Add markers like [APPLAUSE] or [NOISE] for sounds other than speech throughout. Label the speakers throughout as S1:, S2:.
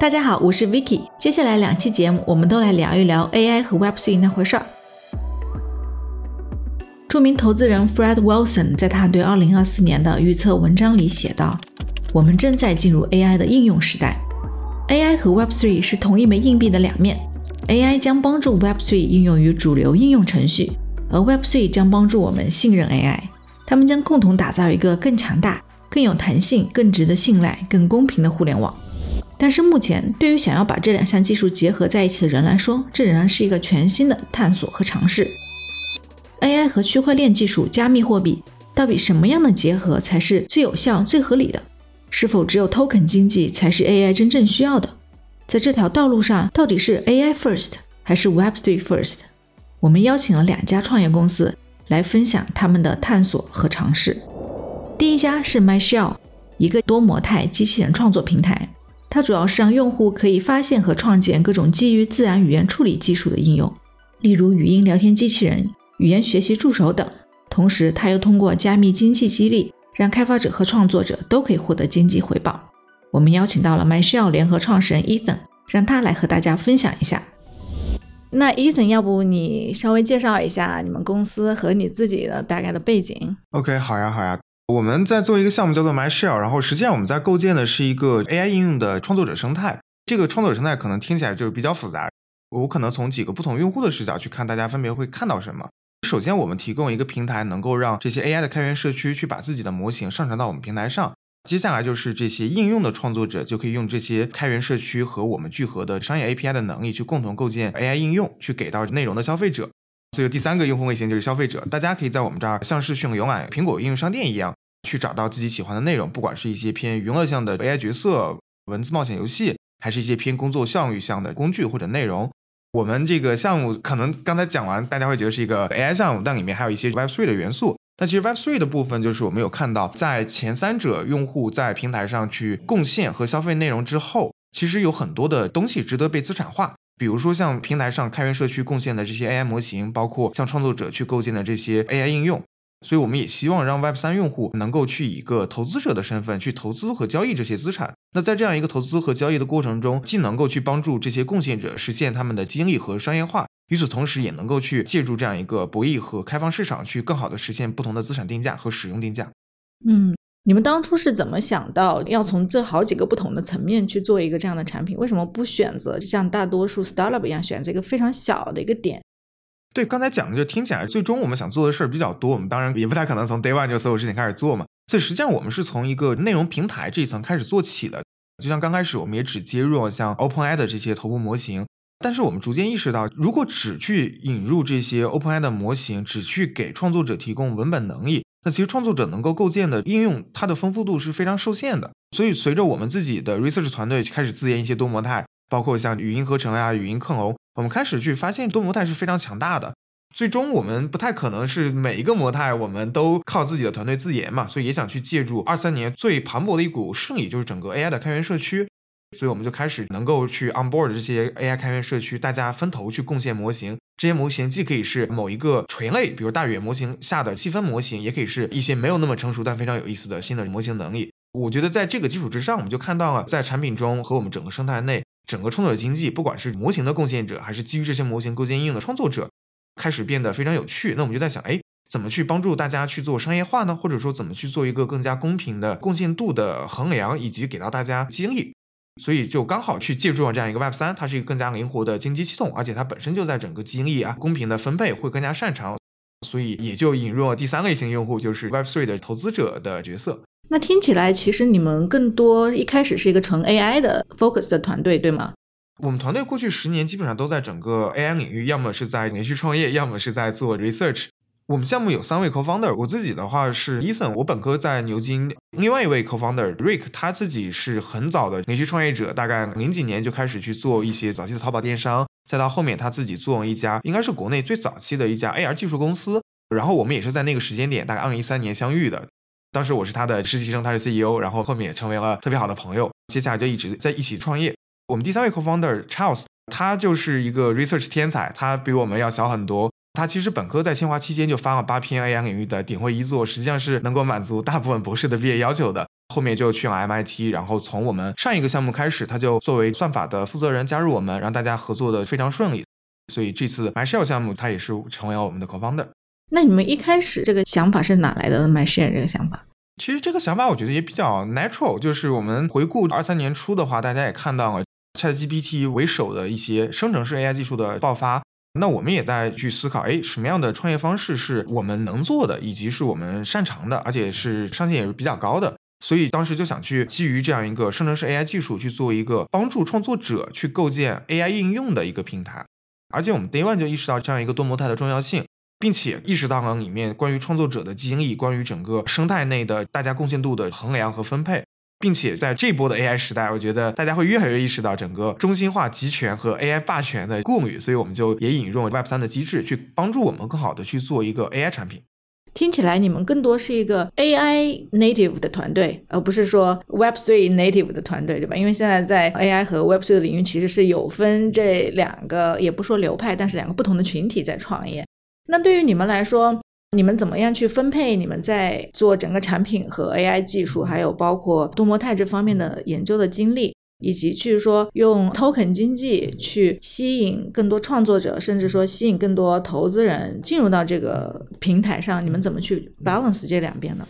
S1: 大家好，我是 Vicky。接下来两期节目，我们都来聊一聊 AI 和 Web3 那回事儿。著名投资人 Fred Wilson 在他对2024年的预测文章里写道：“我们正在进入 AI 的应用时代。AI 和 Web3 是同一枚硬币的两面。AI 将帮助 Web3 应用于主流应用程序，而 Web3 将帮助我们信任 AI。他们将共同打造一个更强大、更有弹性、更值得信赖、更公平的互联网。”但是目前，对于想要把这两项技术结合在一起的人来说，这仍然是一个全新的探索和尝试。AI 和区块链技术、加密货币，到底什么样的结合才是最有效、最合理的？是否只有 token 经济才是 AI 真正需要的？在这条道路上，到底是 AI first 还是 Web3 first？我们邀请了两家创业公司来分享他们的探索和尝试。第一家是 MyShell，一个多模态机器人创作平台。它主要是让用户可以发现和创建各种基于自然语言处理技术的应用，例如语音聊天机器人、语言学习助手等。同时，它又通过加密经济激励，让开发者和创作者都可以获得经济回报。我们邀请到了 MyShell 联合创始人 Ethan，让他来和大家分享一下。那 Ethan，要不你稍微介绍一下你们公司和你自己的大概的背景
S2: ？OK，好呀，好呀。我们在做一个项目叫做 MyShell，然后实际上我们在构建的是一个 AI 应用的创作者生态。这个创作者生态可能听起来就是比较复杂，我可能从几个不同用户的视角去看，大家分别会看到什么。首先，我们提供一个平台，能够让这些 AI 的开源社区去把自己的模型上传到我们平台上。接下来就是这些应用的创作者就可以用这些开源社区和我们聚合的商业 API 的能力，去共同构建 AI 应用，去给到内容的消费者。所以第三个用户类型就是消费者，大家可以在我们这儿像是去浏览苹果应用商店一样。去找到自己喜欢的内容，不管是一些偏娱乐向的 AI 角色、文字冒险游戏，还是一些偏工作效率向的工具或者内容。我们这个项目可能刚才讲完，大家会觉得是一个 AI 项目，但里面还有一些 Web3 的元素。但其实 Web3 的部分就是我们有看到，在前三者用户在平台上去贡献和消费内容之后，其实有很多的东西值得被资产化。比如说像平台上开源社区贡献的这些 AI 模型，包括像创作者去构建的这些 AI 应用。所以我们也希望让 Web 三用户能够去以一个投资者的身份去投资和交易这些资产。那在这样一个投资和交易的过程中，既能够去帮助这些贡献者实现他们的激励和商业化，与此同时也能够去借助这样一个博弈和开放市场，去更好的实现不同的资产定价和使用定价。
S1: 嗯，你们当初是怎么想到要从这好几个不同的层面去做一个这样的产品？为什么不选择像大多数 startup 一样选择一个非常小的一个点？
S2: 对，刚才讲的就听起来，最终我们想做的事儿比较多，我们当然也不太可能从 day one 就所有事情开始做嘛。所以实际上我们是从一个内容平台这一层开始做起的。就像刚开始我们也只接入像 OpenAI 的这些头部模型，但是我们逐渐意识到，如果只去引入这些 OpenAI 的模型，只去给创作者提供文本能力，其实创作者能够构建的应用，它的丰富度是非常受限的。所以随着我们自己的 research 团队开始自研一些多模态，包括像语音合成呀、语音克隆。我们开始去发现多模态是非常强大的，最终我们不太可能是每一个模态我们都靠自己的团队自研嘛，所以也想去借助二三年最磅礴的一股势力，就是整个 AI 的开源社区，所以我们就开始能够去 onboard 这些 AI 开源社区，大家分头去贡献模型，这些模型既可以是某一个垂类，比如大语言模型下的细分模型，也可以是一些没有那么成熟但非常有意思的新的模型能力。我觉得在这个基础之上，我们就看到了在产品中和我们整个生态内。整个创作者经济，不管是模型的贡献者，还是基于这些模型构建应用的创作者，开始变得非常有趣。那我们就在想，哎，怎么去帮助大家去做商业化呢？或者说，怎么去做一个更加公平的贡献度的衡量，以及给到大家激励？所以就刚好去借助了这样一个 Web 三，它是一个更加灵活的经济系统，而且它本身就在整个激励啊、公平的分配会更加擅长，所以也就引入了第三类型用户，就是 Web three 的投资者的角色。
S1: 那听起来，其实你们更多一开始是一个纯 AI 的 focus 的团队，对吗？
S2: 我们团队过去十年基本上都在整个 AI 领域，要么是在连续创业，要么是在做 research。我们项目有三位 co-founder，我自己的话是 Ethan，我本科在牛津。另外一位 co-founder Rick，他自己是很早的连续创业者，大概零几年就开始去做一些早期的淘宝电商，再到后面他自己做了一家应该是国内最早期的一家 AR 技术公司。然后我们也是在那个时间点，大概二零一三年相遇的。当时我是他的实习生，他是 CEO，然后后面也成为了特别好的朋友。接下来就一直在一起创业。我们第三位 co-founder Charles，他就是一个 research 天才，他比我们要小很多。他其实本科在清华期间就发了八篇 AI 领域的顶会一作，实际上是能够满足大部分博士的毕业要求的。后面就去了 MIT，然后从我们上一个项目开始，他就作为算法的负责人加入我们，让大家合作的非常顺利。所以这次 MyShare 项目，他也是成为了我们的 co-founder。
S1: 那你们一开始这个想法是哪来的？MyShare 这个想法？
S2: 其实这个想法我觉得也比较 natural，就是我们回顾二三年初的话，大家也看到了 ChatGPT 为首的一些生成式 AI 技术的爆发，那我们也在去思考，哎，什么样的创业方式是我们能做的，以及是我们擅长的，而且是上限也是比较高的。所以当时就想去基于这样一个生成式 AI 技术去做一个帮助创作者去构建 AI 应用的一个平台，而且我们 Day One 就意识到这样一个多模态的重要性。并且意识到了里面关于创作者的经历，关于整个生态内的大家贡献度的衡量和分配，并且在这波的 AI 时代，我觉得大家会越来越意识到整个中心化集权和 AI 霸权的顾虑，所以我们就也引入 Web 三的机制，去帮助我们更好的去做一个 AI 产品。
S1: 听起来你们更多是一个 AI native 的团队，而不是说 Web three native 的团队，对吧？因为现在在 AI 和 Web three 的领域，其实是有分这两个，也不说流派，但是两个不同的群体在创业。那对于你们来说，你们怎么样去分配你们在做整个产品和 AI 技术，还有包括多模态这方面的研究的精力，以及去说用 token 经济去吸引更多创作者，甚至说吸引更多投资人进入到这个平台上？你们怎么去 balance 这两边呢？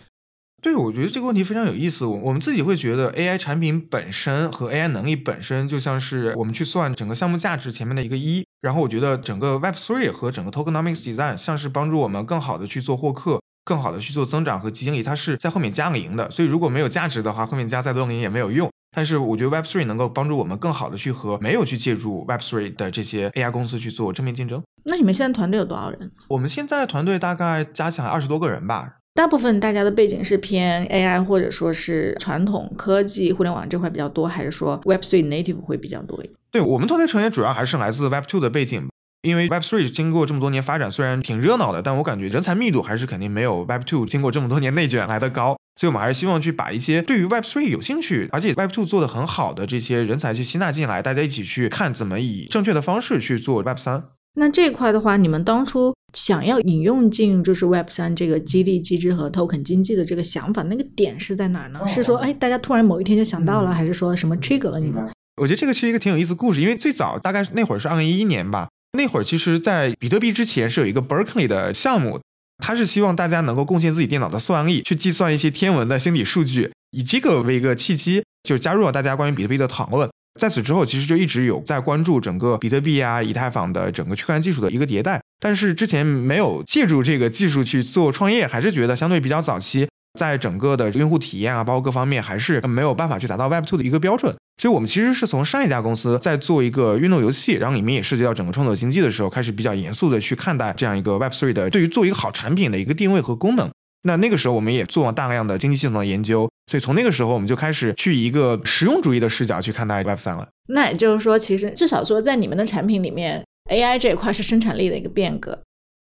S2: 对，我觉得这个问题非常有意思。我我们自己会觉得 AI 产品本身和 AI 能力本身就像是我们去算整个项目价值前面的一个一。然后我觉得整个 Web Three 和整个 Tokenomics Design 像是帮助我们更好的去做获客，更好的去做增长和经理，它是在后面加个零的。所以如果没有价值的话，后面加再多零也没有用。但是我觉得 Web Three 能够帮助我们更好的去和没有去借助 Web Three 的这些 AI 公司去做正面竞争。
S1: 那你们现在团队有多少人？
S2: 我们现在团队大概加起来二十多个人吧。
S1: 大部分大家的背景是偏 AI 或者说是传统科技、互联网这块比较多，还是说 Web Three Native 会比较多一点？
S2: 对我们团队成员主要还是来自 Web Two 的背景，因为 Web Three 经过这么多年发展，虽然挺热闹的，但我感觉人才密度还是肯定没有 Web Two 经过这么多年内卷来的高，所以我们还是希望去把一些对于 Web Three 有兴趣，而且 Web Two 做的很好的这些人才去吸纳进来，大家一起去看怎么以正确的方式去做 Web 三。
S1: 那这一块的话，你们当初。想要引用进就是 Web 三这个激励机制和 Token 经济的这个想法，那个点是在哪儿呢？是说，哎，大家突然某一天就想到了，还是说什么 trigger 了你们？
S2: 我觉得这个是一个挺有意思的故事，因为最早大概那会儿是二零一一年吧，那会儿其实，在比特币之前是有一个 Berkeley 的项目，它是希望大家能够贡献自己电脑的算力，去计算一些天文的心理数据，以这个为一个契机，就加入了大家关于比特币的讨论。在此之后，其实就一直有在关注整个比特币啊、以太坊的整个区块链技术的一个迭代，但是之前没有借助这个技术去做创业，还是觉得相对比较早期，在整个的用户体验啊，包括各方面，还是没有办法去达到 Web Two 的一个标准。所以我们其实是从上一家公司在做一个运动游戏，然后里面也涉及到整个创作经济的时候，开始比较严肃的去看待这样一个 Web Three 的对于做一个好产品的一个定位和功能。那那个时候我们也做了大量的经济系统的研究，所以从那个时候我们就开始去一个实用主义的视角去看待 Web 三了。
S1: 那也就是说，其实至少说在你们的产品里面，AI 这一块是生产力的一个变革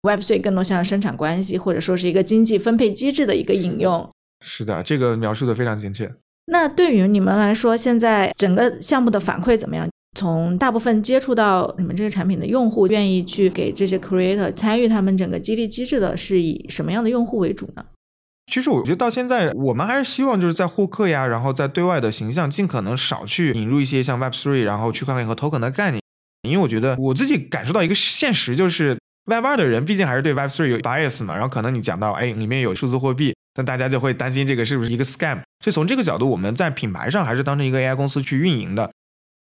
S1: ，Web 3更多像生产关系或者说是一个经济分配机制的一个引用。
S2: 是的，这个描述的非常精确。
S1: 那对于你们来说，现在整个项目的反馈怎么样？从大部分接触到你们这个产品的用户，愿意去给这些 creator 参与他们整个激励机制的，是以什么样的用户为主呢？
S2: 其实我觉得到现在，我们还是希望就是在获客呀，然后在对外的形象尽可能少去引入一些像 Web Three，然后区块链和 Token 的概念，因为我觉得我自己感受到一个现实，就是 Web 二的人毕竟还是对 Web Three 有 bias 嘛，然后可能你讲到哎里面有数字货币，那大家就会担心这个是不是一个 scam，所以从这个角度，我们在品牌上还是当成一个 AI 公司去运营的。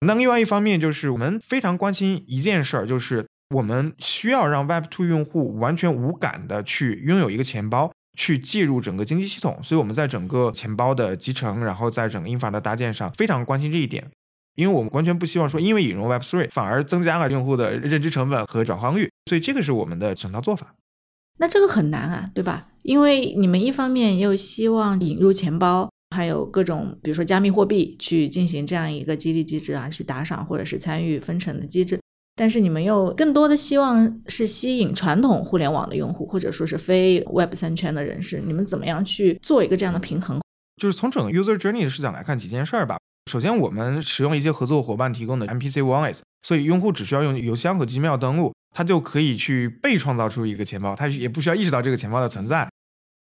S2: 那另外一方面就是我们非常关心一件事儿，就是我们需要让 Web Two 用户完全无感的去拥有一个钱包，去介入整个经济系统。所以我们在整个钱包的集成，然后在整个 infra 的搭建上非常关心这一点，因为我们完全不希望说因为引入 Web Three 反而增加了用户的认知成本和转化率。所以这个是我们的整套做法。
S1: 那这个很难啊，对吧？因为你们一方面又希望引入钱包。还有各种，比如说加密货币去进行这样一个激励机制啊，去打赏或者是参与分成的机制。但是你们又更多的希望是吸引传统互联网的用户，或者说是非 Web 三圈的人士。你们怎么样去做一个这样的平衡？
S2: 就是从整个 user journey 的视角来看几件事儿吧。首先，我们使用一些合作伙伴提供的 MPC wallet，所以用户只需要用邮箱和 Gmail 登录，他就可以去被创造出一个钱包，他也不需要意识到这个钱包的存在。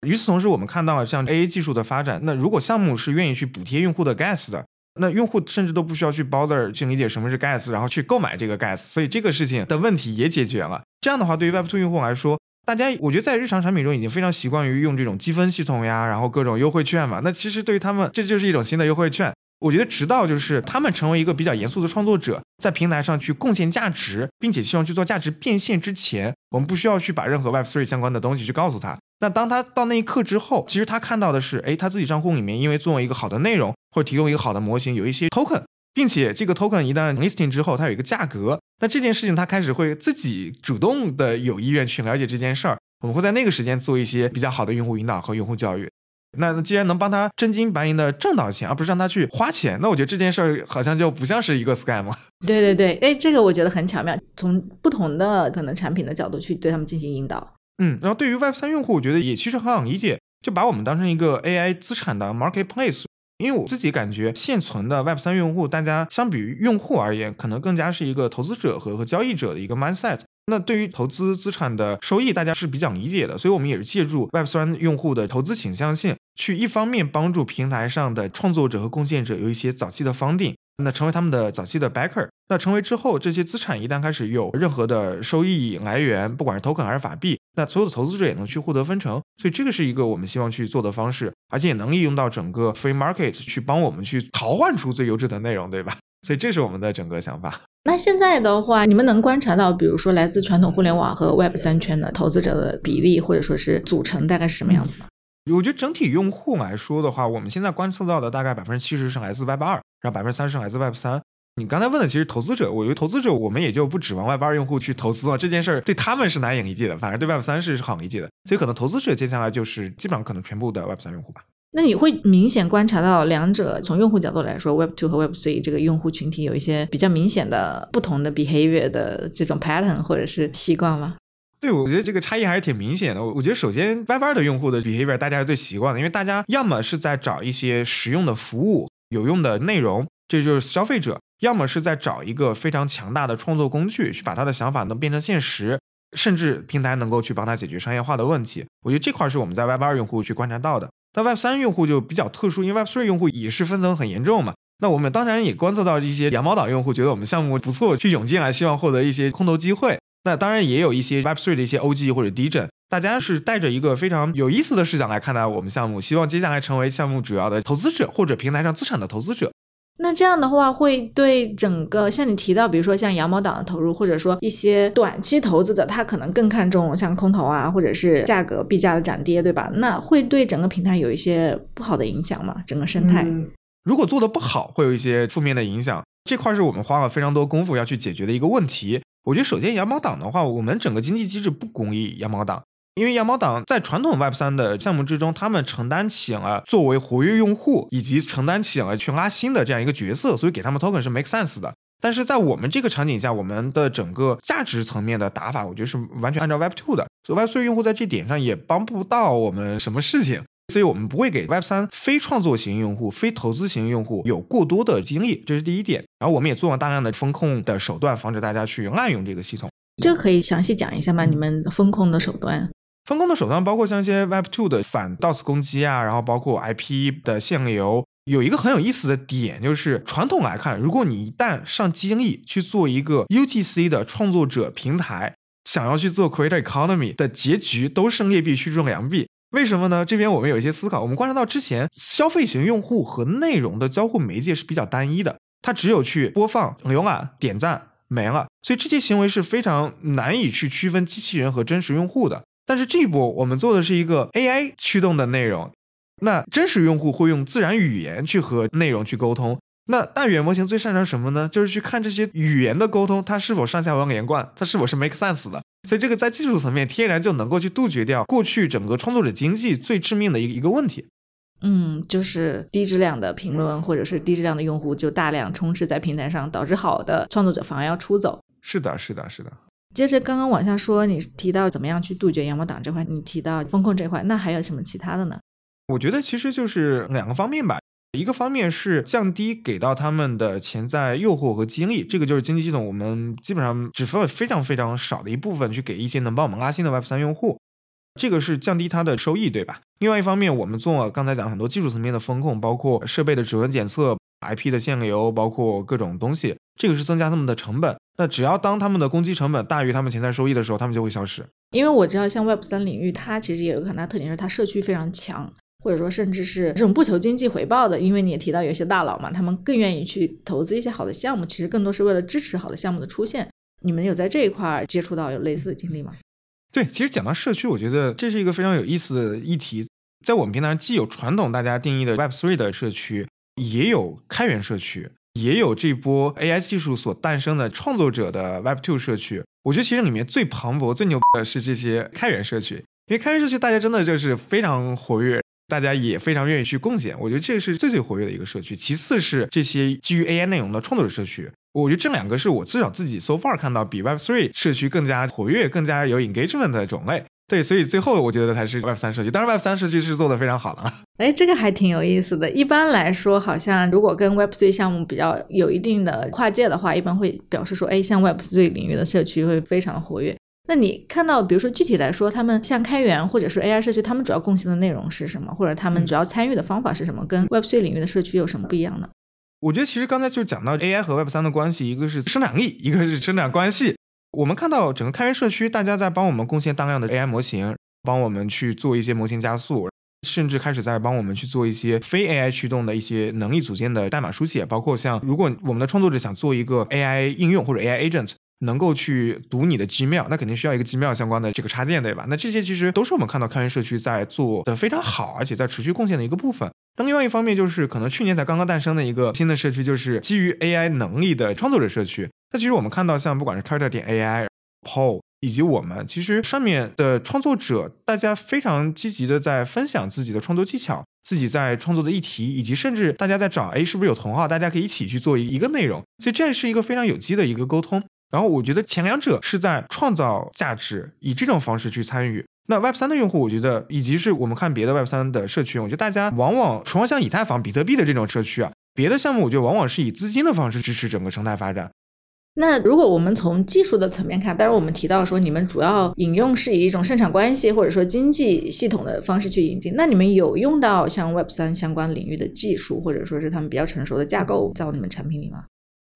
S2: 与此同时，我们看到了像 AA 技术的发展，那如果项目是愿意去补贴用户的 gas 的，那用户甚至都不需要去 bother 去理解什么是 gas，然后去购买这个 gas，所以这个事情的问题也解决了。这样的话，对于 Web2 用户来说，大家我觉得在日常产品中已经非常习惯于用这种积分系统呀，然后各种优惠券嘛。那其实对于他们，这就是一种新的优惠券。我觉得，直到就是他们成为一个比较严肃的创作者，在平台上去贡献价值，并且希望去做价值变现之前，我们不需要去把任何 Web3 相关的东西去告诉他。那当他到那一刻之后，其实他看到的是，哎，他自己账户里面因为做了一个好的内容，或者提供一个好的模型，有一些 token，并且这个 token 一旦 listing 之后，它有一个价格，那这件事情他开始会自己主动的有意愿去了解这件事儿。我们会在那个时间做一些比较好的用户引导和用户教育。那既然能帮他真金白银的挣到钱，而不是让他去花钱，那我觉得这件事儿好像就不像是一个 scam 了。
S1: 对对对，哎，这个我觉得很巧妙，从不同的可能产品的角度去对他们进行引导。
S2: 嗯，然后对于 Web 三用户，我觉得也其实很好理解，就把我们当成一个 AI 资产的 marketplace。因为我自己感觉现存的 Web 三用户，大家相比于用户而言，可能更加是一个投资者和和交易者的一个 mindset。那对于投资资产的收益，大家是比较理解的，所以我们也是借助 Web 三用户的投资倾向性，去一方面帮助平台上的创作者和贡献者有一些早期的房顶。那成为他们的早期的 backer，那成为之后这些资产一旦开始有任何的收益来源，不管是 token 还是法币，那所有的投资者也能去获得分成，所以这个是一个我们希望去做的方式，而且也能利用到整个 free market 去帮我们去淘换出最优质的内容，对吧？所以这是我们的整个想法。
S1: 那现在的话，你们能观察到，比如说来自传统互联网和 Web 三圈的投资者的比例，或者说是组成大概是什么样子吗？
S2: 我觉得整体用户来说的话，我们现在观测到的大概百分之七十是来自 Web 二。然后百分之三十来自 Web 三，你刚才问的其实投资者，我觉得投资者我们也就不指望 Web 二用户去投资了，这件事儿对他们是难以理解的，反而对 Web 三是好理解的，所以可能投资者接下来就是基本上可能全部的 Web 三用户吧。
S1: 那你会明显观察到两者从用户角度来说，Web two 和 Web three 这个用户群体有一些比较明显的不同的 behavior 的这种 pattern 或者是习惯吗？
S2: 对，我觉得这个差异还是挺明显的。我我觉得首先 Web 二的用户的 behavior 大家是最习惯的，因为大家要么是在找一些实用的服务、有用的内容。这就是消费者，要么是在找一个非常强大的创作工具，去把他的想法能变成现实，甚至平台能够去帮他解决商业化的问题。我觉得这块是我们在 Web 二用户去观察到的。那 Web 三用户就比较特殊，因为 Web 三用户也是分层很严重嘛。那我们当然也观测到一些羊毛党用户觉得我们项目不错，去涌进来，希望获得一些空投机会。那当然也有一些 Web 三的一些 OG 或者 D J，大家是带着一个非常有意思的视角来看待我们项目，希望接下来成为项目主要的投资者或者平台上资产的投资者。
S1: 那这样的话，会对整个像你提到，比如说像羊毛党的投入，或者说一些短期投资者，他可能更看重像空头啊，或者是价格币价的涨跌，对吧？那会对整个平台有一些不好的影响吗？整个生态，
S2: 如果做的不好，会有一些负面的影响。这块是我们花了非常多功夫要去解决的一个问题。我觉得首先羊毛党的话，我们整个经济机制不公益羊毛党。因为羊毛党在传统 Web 三的项目之中，他们承担起了作为活跃用户以及承担起了去拉新的这样一个角色，所以给他们 token 是 make sense 的。但是在我们这个场景下，我们的整个价值层面的打法，我觉得是完全按照 Web two 的，所以 Web 3用户在这点上也帮不到我们什么事情，所以我们不会给 Web 三非创作型用户、非投资型用户有过多的精力，这是第一点。然后我们也做了大量的风控的手段，防止大家去滥用这个系统。
S1: 这个可以详细讲一下吗？你们风控的手段？
S2: 分工的手段包括像一些 Web2 的反 DOS 攻击啊，然后包括 IP 的限流。有一个很有意思的点，就是传统来看，如果你一旦上精力去做一个 UGC 的创作者平台，想要去做 Creator Economy 的结局都是劣币驱逐良币。为什么呢？这边我们有一些思考。我们观察到之前消费型用户和内容的交互媒介是比较单一的，它只有去播放、浏览、点赞没了，所以这些行为是非常难以去区分机器人和真实用户的。但是这一波我们做的是一个 AI 驱动的内容，那真实用户会用自然语言去和内容去沟通。那大语言模型最擅长什么呢？就是去看这些语言的沟通，它是否上下文连贯，它是否是 make sense 的。所以这个在技术层面天然就能够去杜绝掉过去整个创作者经济最致命的一个一个问题。
S1: 嗯，就是低质量的评论或者是低质量的用户就大量充斥在平台上，导致好的创作者反而要出走。
S2: 是的，是的，是的。
S1: 接着刚刚往下说，你提到怎么样去杜绝羊毛党这块，你提到风控这块，那还有什么其他的呢？
S2: 我觉得其实就是两个方面吧，一个方面是降低给到他们的潜在诱惑和激励，这个就是经济系统我们基本上只分了非常非常少的一部分去给一些能帮我们拉新的 Web 三用户。这个是降低它的收益，对吧？另外一方面，我们做了刚才讲很多技术层面的风控，包括设备的指纹检测、IP 的限流，包括各种东西，这个是增加他们的成本。那只要当他们的攻击成本大于他们潜在收益的时候，他们就会消失。
S1: 因为我知道，像 Web 三领域，它其实也有个很大特点，是它社区非常强，或者说甚至是这种不求经济回报的。因为你也提到有一些大佬嘛，他们更愿意去投资一些好的项目，其实更多是为了支持好的项目的出现。你们有在这一块接触到有类似的经历吗？
S2: 对，其实讲到社区，我觉得这是一个非常有意思的议题。在我们平台上，既有传统大家定义的 Web Three 的社区，也有开源社区，也有这波 AI 技术所诞生的创作者的 Web Two 社区。我觉得其实里面最磅礴、最牛的是这些开源社区，因为开源社区大家真的就是非常活跃，大家也非常愿意去贡献。我觉得这是最最活跃的一个社区。其次是这些基于 AI 内容的创作者社区。我觉得这两个是我至少自己 so far 看到比 Web Three 社区更加活跃、更加有 engagement 的种类。对，所以最后我觉得才是 Web 三社区。当然，Web 三社区是做的非常好的。[LAUGHS]
S1: 哎，这个还挺有意思的。一般来说，好像如果跟 Web Three 项目比较有一定的跨界的话，一般会表示说，哎，像 Web Three 领域的社区会非常的活跃。那你看到，比如说具体来说，他们像开源或者是 AI 社区，他们主要贡献的内容是什么？或者他们主要参与的方法是什么？跟 Web Three 领域的社区有什么不一样呢？
S2: 我觉得其实刚才就讲到 AI 和 Web 三的关系，一个是生产力，一个是生产关系。我们看到整个开源社区，大家在帮我们贡献大量的 AI 模型，帮我们去做一些模型加速，甚至开始在帮我们去做一些非 AI 驱动的一些能力组件的代码书写，包括像如果我们的创作者想做一个 AI 应用或者 AI agent，能够去读你的 Gmail，那肯定需要一个 Gmail 相关的这个插件，对吧？那这些其实都是我们看到开源社区在做的非常好，而且在持续贡献的一个部分。那另外一方面就是，可能去年才刚刚诞生的一个新的社区，就是基于 AI 能力的创作者社区。那其实我们看到，像不管是 Character 点 AI、Paul 以及我们，其实上面的创作者，大家非常积极的在分享自己的创作技巧，自己在创作的议题，以及甚至大家在找，哎，是不是有同号，大家可以一起去做一一个内容。所以这是一个非常有机的一个沟通。然后我觉得前两者是在创造价值，以这种方式去参与。那 Web 三的用户，我觉得，以及是我们看别的 Web 三的社区，我觉得大家往往除了像以太坊、比特币的这种社区啊，别的项目我觉得往往是以资金的方式支持整个生态发展。
S1: 那如果我们从技术的层面看，当然我们提到说你们主要引用是以一种生产关系或者说经济系统的方式去引进，那你们有用到像 Web 三相关领域的技术，或者说是他们比较成熟的架构在你们产品里吗？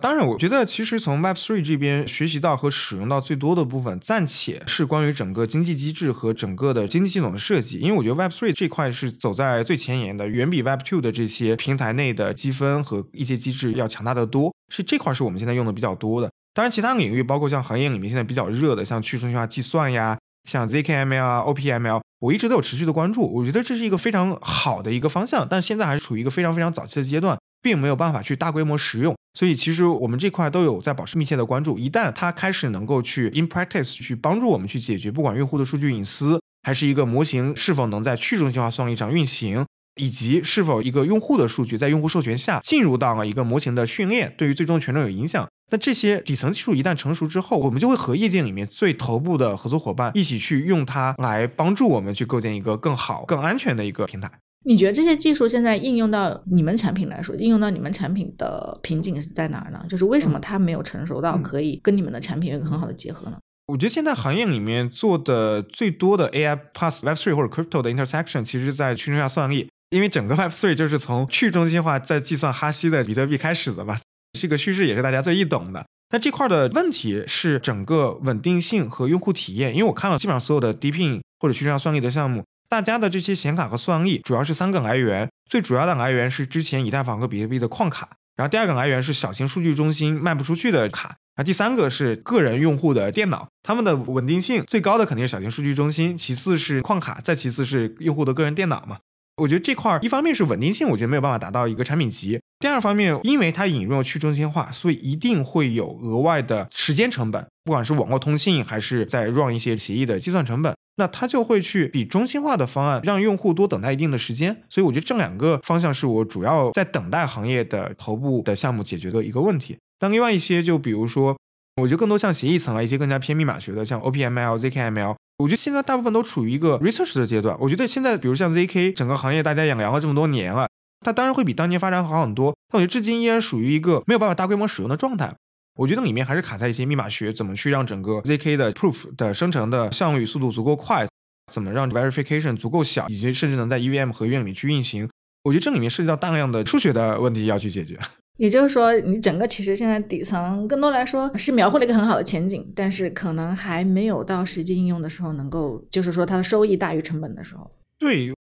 S2: 当然，我觉得其实从 Web Three 这边学习到和使用到最多的部分，暂且是关于整个经济机制和整个的经济系统的设计。因为我觉得 Web Three 这块是走在最前沿的，远比 Web Two 的这些平台内的积分和一些机制要强大的多。是这块是我们现在用的比较多的。当然，其他领域包括像行业里面现在比较热的，像去中心化计算呀，像 zkML 啊、OPML，我一直都有持续的关注。我觉得这是一个非常好的一个方向，但现在还是处于一个非常非常早期的阶段。并没有办法去大规模使用，所以其实我们这块都有在保持密切的关注。一旦它开始能够去 in practice 去帮助我们去解决，不管用户的数据隐私，还是一个模型是否能在去中心化算力上运行，以及是否一个用户的数据在用户授权下进入到了一个模型的训练，对于最终权重有影响。那这些底层技术一旦成熟之后，我们就会和业界里面最头部的合作伙伴一起去用它来帮助我们去构建一个更好、更安全的一个平台。
S1: 你觉得这些技术现在应用到你们产品来说，应用到你们产品的瓶颈是在哪儿呢？就是为什么它没有成熟到可以跟你们的产品有一个很好的结合呢？
S2: 我觉得现在行业里面做的最多的 AI plus Web three 或者 crypto 的 intersection，其实在去中心化算力，因为整个 Web three 就是从去中心化在计算哈希的比特币开始的嘛，这个趋势也是大家最易懂的。那这块的问题是整个稳定性和用户体验，因为我看了基本上所有的 DeepIn 或者去中心化算力的项目。大家的这些显卡和算力主要是三个来源，最主要的来源是之前以太坊和比特币的矿卡，然后第二个来源是小型数据中心卖不出去的卡，那第三个是个人用户的电脑，他们的稳定性最高的肯定是小型数据中心，其次是矿卡，再其次是用户的个人电脑嘛。我觉得这块儿一方面是稳定性，我觉得没有办法达到一个产品级；第二方面，因为它引入了去中心化，所以一定会有额外的时间成本，不管是网络通信还是在 run 一些协议的计算成本。那它就会去比中心化的方案让用户多等待一定的时间，所以我觉得这两个方向是我主要在等待行业的头部的项目解决的一个问题。但另外一些，就比如说，我觉得更多像协议层啊，一些更加偏密码学的，像 OPML、zkML，我觉得现在大部分都处于一个 research 的阶段。我觉得现在，比如像 zk，整个行业大家也聊了这么多年了，它当然会比当年发展好很多，但我觉得至今依然属于一个没有办法大规模使用的状态。我觉得里面还是卡在一些密码学，怎么去让整个 zk 的 proof 的生成的效率速度足够快，怎么让 verification 足够小，以及甚至能在 EVM 合约里面去运行。我觉得这里面涉及到大量的数学的问题要去解决。[LAUGHS]
S1: 也就是说，你整个其实现在底层更多来说是描绘了一个很好的前景，但是可能还没有到实际应用的时候能够，就是说它的收益大于成本的时候。
S2: 对，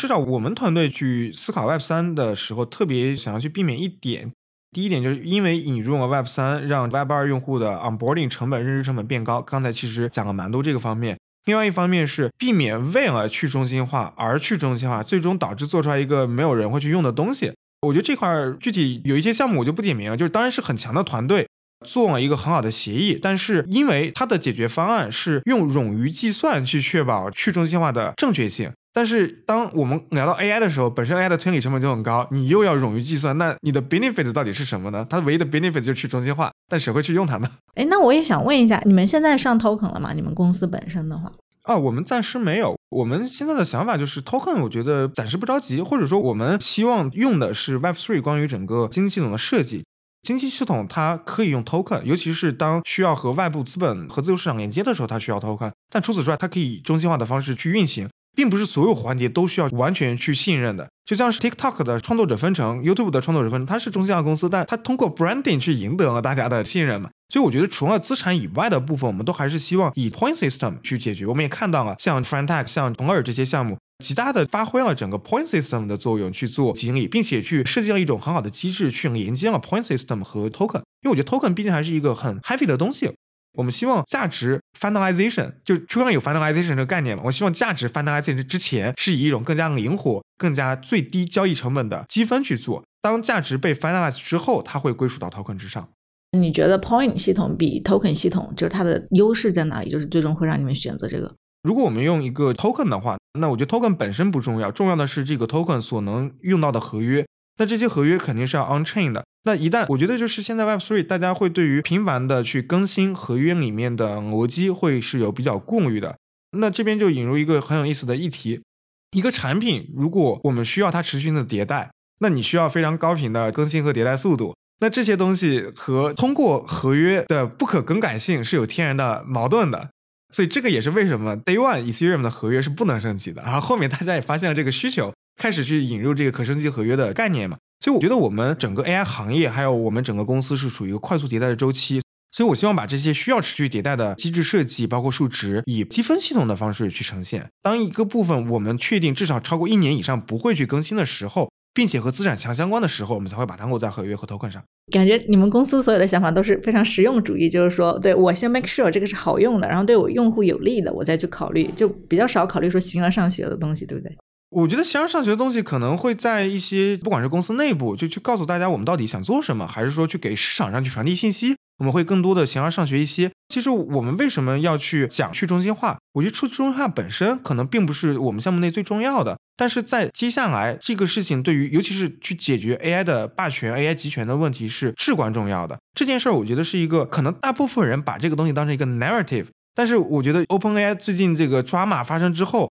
S2: 至少我们团队去思考 Web 三的时候，特别想要去避免一点。第一点就是因为引入了 Web 三，让 Web 二用户的 onboarding 成本、认知成本变高。刚才其实讲了蛮多这个方面。另外一方面是避免为了去中心化而去中心化，最终导致做出来一个没有人会去用的东西。我觉得这块具体有一些项目我就不点名了，就是当然是很强的团队做了一个很好的协议，但是因为它的解决方案是用冗余计算去确保去中心化的正确性。但是当我们聊到 AI 的时候，本身 AI 的推理成本就很高，你又要冗余计算，那你的 benefit 到底是什么呢？它唯一的 benefit 就是去中心化，但谁会去用它呢？[LAUGHS]
S1: 哎，那我也想问一下，你们现在上 token 了吗？你们公司本身的话？
S2: 啊，我们暂时没有。我们现在的想法就是 token，我觉得暂时不着急，或者说我们希望用的是 Web3 关于整个经济系统的设计。经济系统它可以用 token，尤其是当需要和外部资本和自由市场连接的时候，它需要 token。但除此之外，它可以中心化的方式去运行。并不是所有环节都需要完全去信任的，就像是 TikTok 的创作者分成，YouTube 的创作者分成，它是中心化公司，但它通过 branding 去赢得了大家的信任嘛。所以我觉得除了资产以外的部分，我们都还是希望以 point system 去解决。我们也看到了像 f r a n t e c 像同尔这些项目，极大的发挥了整个 point system 的作用去做经理，并且去设计了一种很好的机制去连接了 point system 和 token。因为我觉得 token 毕竟还是一个很 heavy 的东西。我们希望价值 finalization 就车上有 finalization 这个概念嘛？我希望价值 finalization 之前是以一种更加灵活、更加最低交易成本的积分去做。当价值被 finalize 之后，它会归属到 token 之上。
S1: 你觉得 point 系统比 token 系统就是它的优势在哪里？就是最终会让你们选择这个？
S2: 如果我们用一个 token 的话，那我觉得 token 本身不重要，重要的是这个 token 所能用到的合约。那这些合约肯定是要 on chain 的。那一旦我觉得就是现在 Web Three，大家会对于频繁的去更新合约里面的逻辑会是有比较顾虑的。那这边就引入一个很有意思的议题：一个产品如果我们需要它持续的迭代，那你需要非常高频的更新和迭代速度。那这些东西和通过合约的不可更改性是有天然的矛盾的。所以这个也是为什么 Day One Ethereum 的合约是不能升级的。然后后面大家也发现了这个需求。开始去引入这个可升级合约的概念嘛，所以我觉得我们整个 AI 行业还有我们整个公司是属于一个快速迭代的周期，所以我希望把这些需要持续迭代的机制设计，包括数值，以积分系统的方式去呈现。当一个部分我们确定至少超过一年以上不会去更新的时候，并且和资产强相关的时候，我们才会把它落在合约和投困上。
S1: 感觉你们公司所有的想法都是非常实用主义，就是说，对我先 make sure 这个是好用的，然后对我用户有利的，我再去考虑，就比较少考虑说形而上学的东西，对不对？
S2: 我觉得形而上学的东西可能会在一些不管是公司内部就去告诉大家我们到底想做什么，还是说去给市场上去传递信息，我们会更多的形而上学一些。其实我们为什么要去讲去中心化？我觉得去中心化本身可能并不是我们项目内最重要的，但是在接下来这个事情对于尤其是去解决 AI 的霸权、AI 集权的问题是至关重要的。这件事儿我觉得是一个可能大部分人把这个东西当成一个 narrative，但是我觉得 OpenAI 最近这个抓马发生之后。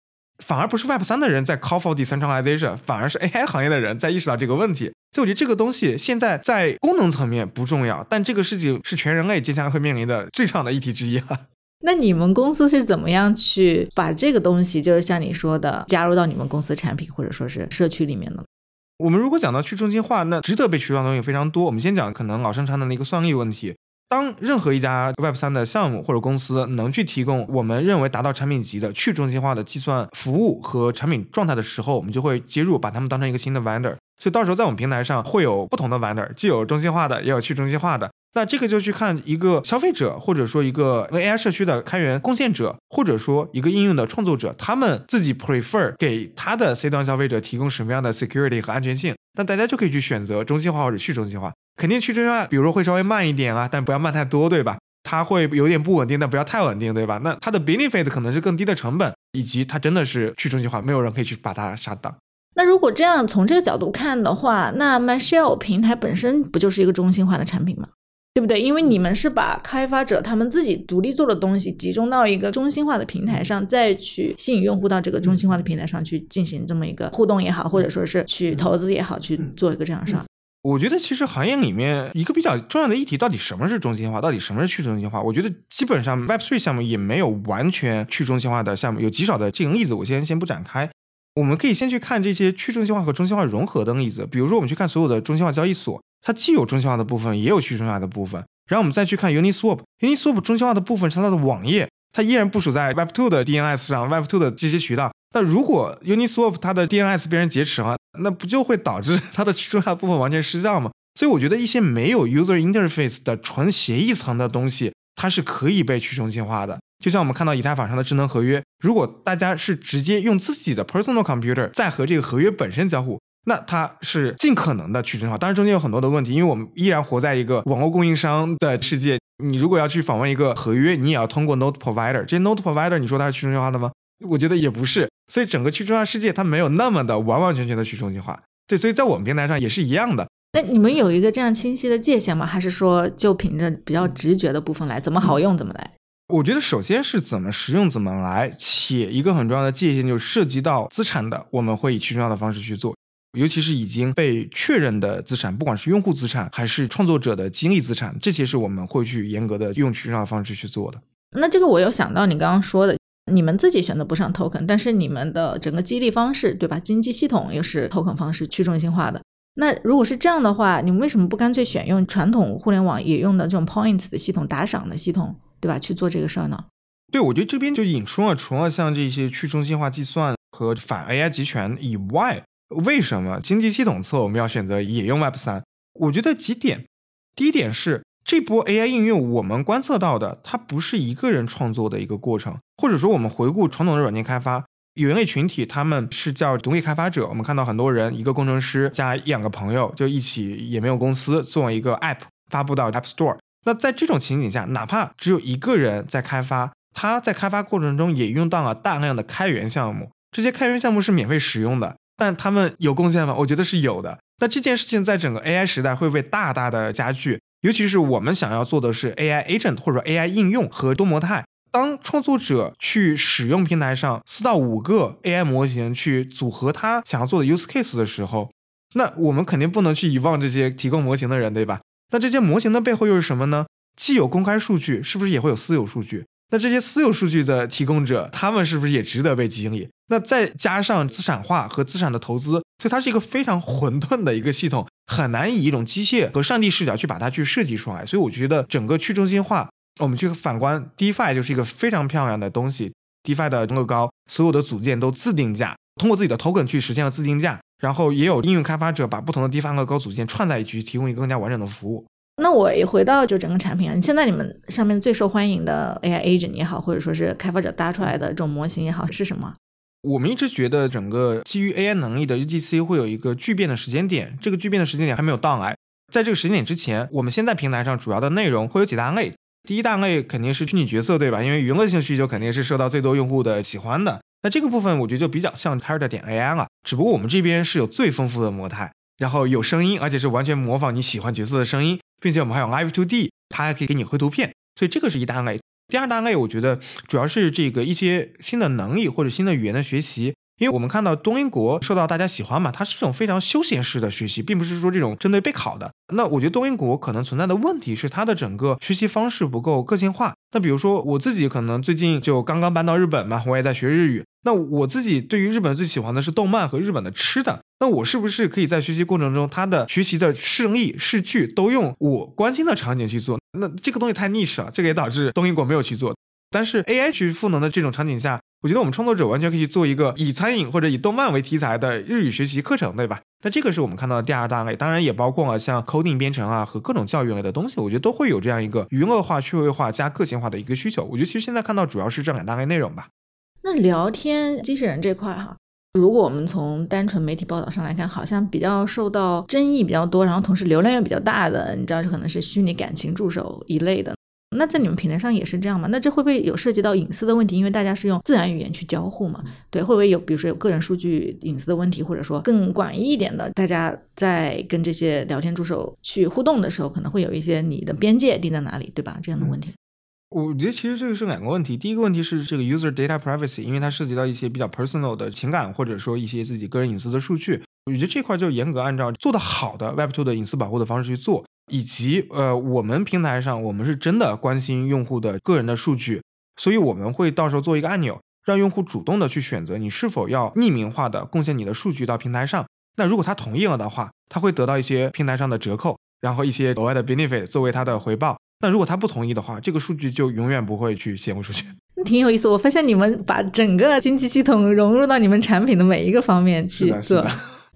S2: 反而不是 Web 三的人在 call for decentralization，反而是 AI 行业的人在意识到这个问题。所以我觉得这个东西现在在功能层面不重要，但这个事情是全人类接下来会面临的最重要的议题之一啊。
S1: 那你们公司是怎么样去把这个东西，就是像你说的，加入到你们公司产品或者说是社区里面呢？
S2: 我们如果讲到去中心化，那值得被渠道的东西非常多。我们先讲可能老生常谈的一个算力问题。当任何一家 Web 三的项目或者公司能去提供我们认为达到产品级的去中心化的计算服务和产品状态的时候，我们就会接入，把他们当成一个新的 vendor。所以到时候在我们平台上会有不同的 vendor，既有中心化的，也有去中心化的。那这个就去看一个消费者，或者说一个 AI 社区的开源贡献者，或者说一个应用的创作者，他们自己 prefer 给他的 C 端消费者提供什么样的 security 和安全性。那大家就可以去选择中心化或者去中心化。肯定去中心化，比如说会稍微慢一点啊，但不要慢太多，对吧？它会有点不稳定，但不要太稳定，对吧？那它的 benefit 可能是更低的成本，以及它真的是去中心化，没有人可以去把它杀档。
S1: 那如果这样从这个角度看的话，那 MyShell 平台本身不就是一个中心化的产品吗？对不对？因为你们是把开发者他们自己独立做的东西集中到一个中心化的平台上，再去吸引用户到这个中心化的平台上去进行这么一个互动也好，或者说是去投资也好，去做一个这样上。
S2: 我觉得其实行业里面一个比较重要的议题，到底什么是中心化，到底什么是去中心化？我觉得基本上 Web3 项目也没有完全去中心化的项目，有极少的这个例子，我先先不展开。我们可以先去看这些去中心化和中心化融合的例子，比如说我们去看所有的中心化交易所，它既有中心化的部分，也有去中心化的部分。然后我们再去看 Uniswap，Uniswap 中心化的部分是它的网页，它依然部署在 Web2 的 DNS 上，Web2 的这些渠道。那如果 Uniswap 它的 DNS 被人劫持了，那不就会导致它的去中心化部分完全失效吗？所以我觉得一些没有 user interface 的纯协议层的东西，它是可以被去中心化的。就像我们看到以太坊上的智能合约，如果大家是直接用自己的 personal computer 在和这个合约本身交互，那它是尽可能的去中心化。当然中间有很多的问题，因为我们依然活在一个网络供应商的世界。你如果要去访问一个合约，你也要通过 node provider。这些 node provider，你说它是去中心化的吗？我觉得也不是。所以整个去中心化世界它没有那么的完完全全的去中心化。对，所以在我们平台上也是一样的。
S1: 那你们有一个这样清晰的界限吗？还是说就凭着比较直觉的部分来，怎么好用怎么来？
S2: 我觉得首先是怎么实用怎么来，且一个很重要的界限就是涉及到资产的，我们会以去中心化的方式去做，尤其是已经被确认的资产，不管是用户资产还是创作者的精力资产，这些是我们会去严格的用去中心化的方式去做的。
S1: 那这个我有想到你刚刚说的，你们自己选择不上 token，但是你们的整个激励方式，对吧？经济系统又是 token 方式去中心化的。那如果是这样的话，你们为什么不干脆选用传统互联网也用的这种 points 的系统打赏的系统，对吧？去做这个事儿呢？
S2: 对，我觉得这边就引出了除了像这些去中心化计算和反 AI 集权以外，为什么经济系统侧我们要选择也用 Web 三？我觉得几点，第一点是这波 AI 应用我们观测到的，它不是一个人创作的一个过程，或者说我们回顾传统的软件开发。有一类群体，他们是叫独立开发者。我们看到很多人，一个工程师加一两个朋友，就一起也没有公司，做一个 app 发布到 App Store。那在这种情景下，哪怕只有一个人在开发，他在开发过程中也用到了大量的开源项目。这些开源项目是免费使用的，但他们有贡献吗？我觉得是有的。那这件事情在整个 AI 时代会被大大的加剧，尤其是我们想要做的是 AI agent 或者 AI 应用和多模态。当创作者去使用平台上四到五个 AI 模型去组合他想要做的 use case 的时候，那我们肯定不能去遗忘这些提供模型的人，对吧？那这些模型的背后又是什么呢？既有公开数据，是不是也会有私有数据？那这些私有数据的提供者，他们是不是也值得被激励？那再加上资产化和资产的投资，所以它是一个非常混沌的一个系统，很难以一种机械和上帝视角去把它去设计出来。所以我觉得整个去中心化。我们去反观 DeFi 就是一个非常漂亮的东西，DeFi 的乐高，所有的组件都自定价，通过自己的 token 去实现了自定价，然后也有应用开发者把不同的 DeFi 乐高组件串在一起，提供一个更加完整的服务。
S1: 那我一回到就整个产品啊，现在你们上面最受欢迎的 AI agent 也好，或者说是开发者搭出来的这种模型也好，是什么？
S2: 我们一直觉得整个基于 AI 能力的 UGC 会有一个巨变的时间点，这个巨变的时间点还没有到来。在这个时间点之前，我们现在平台上主要的内容会有几大类。第一大类肯定是虚拟角色，对吧？因为娱乐性需求肯定是受到最多用户的喜欢的。那这个部分我觉得就比较像 c a r t 点 AI 了，只不过我们这边是有最丰富的模态，然后有声音，而且是完全模仿你喜欢角色的声音，并且我们还有 Live to D，它还可以给你绘图片，所以这个是一大类。第二大类我觉得主要是这个一些新的能力或者新的语言的学习。因为我们看到多英国受到大家喜欢嘛，它是这种非常休闲式的学习，并不是说这种针对备考的。那我觉得多英国可能存在的问题是它的整个学习方式不够个性化。那比如说我自己可能最近就刚刚搬到日本嘛，我也在学日语。那我自己对于日本最喜欢的是动漫和日本的吃的。那我是不是可以在学习过程中，他的学习的示例、视句都用我关心的场景去做？那这个东西太 niche 了，这个也导致东音国没有去做。但是 AI 去赋能的这种场景下。我觉得我们创作者完全可以做一个以餐饮或者以动漫为题材的日语学习课程，对吧？那这个是我们看到的第二大类，当然也包括了像 coding 编程啊和各种教育类的东西，我觉得都会有这样一个娱乐化、趣味化加个性化的一个需求。我觉得其实现在看到主要是这两大类内容吧。
S1: 那聊天机器人这块哈，如果我们从单纯媒体报道上来看，好像比较受到争议比较多，然后同时流量又比较大的，你知道可能是虚拟感情助手一类的。那在你们平台上也是这样吗？那这会不会有涉及到隐私的问题？因为大家是用自然语言去交互嘛，对，会不会有比如说有个人数据隐私的问题，或者说更广义一点的，大家在跟这些聊天助手去互动的时候，可能会有一些你的边界定在哪里，对吧？这样的问题。
S2: 我觉得其实这个是两个问题。第一个问题是这个 user data privacy，因为它涉及到一些比较 personal 的情感，或者说一些自己个人隐私的数据。我觉得这块就严格按照做的好的 Web 2的隐私保护的方式去做，以及呃，我们平台上我们是真的关心用户的个人的数据，所以我们会到时候做一个按钮，让用户主动的去选择你是否要匿名化的贡献你的数据到平台上。那如果他同意了的话，他会得到一些平台上的折扣，然后一些额外的 benefit 作为他的回报。那如果他不同意的话，这个数据就永远不会去泄露出去。[LAUGHS]
S1: 挺有意思，我发现你们把整个经济系统融入到你们产品的每一个方面去做。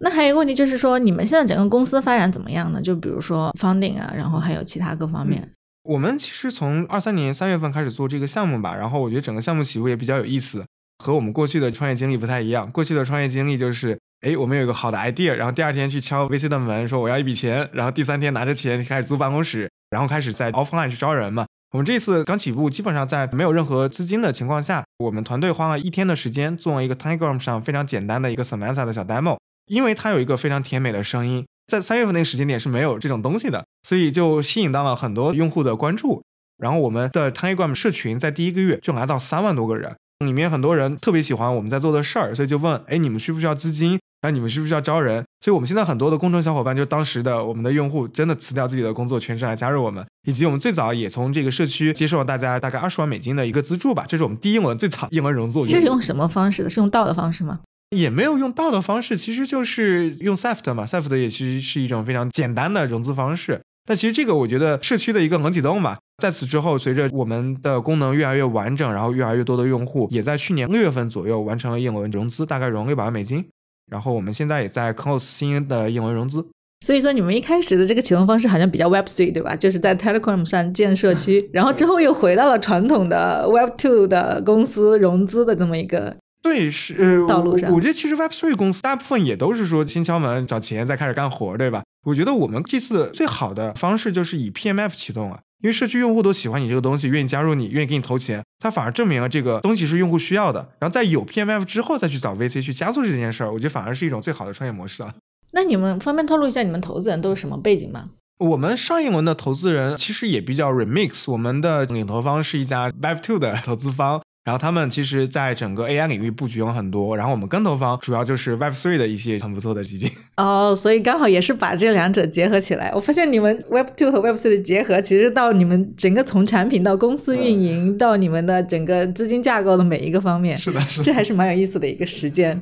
S1: 那还有一个问题就是说，你们现在整个公司发展怎么样呢？就比如说 funding 啊，然后还有其他各方面。
S2: 我们其实从二三年三月份开始做这个项目吧，然后我觉得整个项目起步也比较有意思，和我们过去的创业经历不太一样。过去的创业经历就是，哎，我们有一个好的 idea，然后第二天去敲 VC 的门说我要一笔钱，然后第三天拿着钱开始租办公室，然后开始在 offline 去招人嘛。我们这次刚起步，基本上在没有任何资金的情况下，我们团队花了一天的时间做了一个 Telegram 上非常简单的一个 Samantha 的小 demo。因为它有一个非常甜美的声音，在三月份那个时间点是没有这种东西的，所以就吸引到了很多用户的关注。然后我们的 Telegram 社群在第一个月就来到三万多个人，里面很多人特别喜欢我们在做的事儿，所以就问：哎，你们需不需要资金？然后你们是不是要招人？所以我们现在很多的工程小伙伴，就是当时的我们的用户，真的辞掉自己的工作，全职来加入我们。以及我们最早也从这个社区接受了大家大概二十万美金的一个资助吧，这是我们第一轮最早一轮融资。
S1: 这是用什么方式的？是用道的方式吗？
S2: 也没有用道的方式，其实就是用 SAFT 嘛，SAFT 也其实是一种非常简单的融资方式。但其实这个我觉得社区的一个冷启动吧。在此之后，随着我们的功能越来越完整，然后越来越多的用户也在去年六月份左右完成了一轮融资，大概融了六百万美金。然后我们现在也在 close 新的英文融资。
S1: 所以说你们一开始的这个启动方式好像比较 Web Three 对吧？就是在 Telegram 上建社区，然后之后又回到了传统的 Web Two 的公司融资的这么一个。
S2: 对，是道路上。我觉得其实 Web Three 公司大部分也都是说先敲门找钱，再开始干活，对吧？我觉得我们这次最好的方式就是以 PMF 启动了，因为社区用户都喜欢你这个东西，愿意加入你，愿意给你投钱，它反而证明了这个东西是用户需要的。然后在有 PMF 之后再去找 VC 去加速这件事儿，我觉得反而是一种最好的创业模式了。
S1: 那你们方便透露一下你们投资人都是什么背景吗？
S2: 我们上一轮的投资人其实也比较 remix，我们的领投方是一家 Web Two 的投资方。然后他们其实在整个 AI 领域布局有很多，然后我们跟投方主要就是 Web Three 的一些很不错的基金。[LAUGHS]
S1: 哦，所以刚好也是把这两者结合起来。我发现你们 Web Two 和 Web Three 的结合，其实到你们整个从产品到公司运营到你们的整个资金架构的每一个方面，
S2: 是的，是的，
S1: 这还是蛮有意思的一个实践。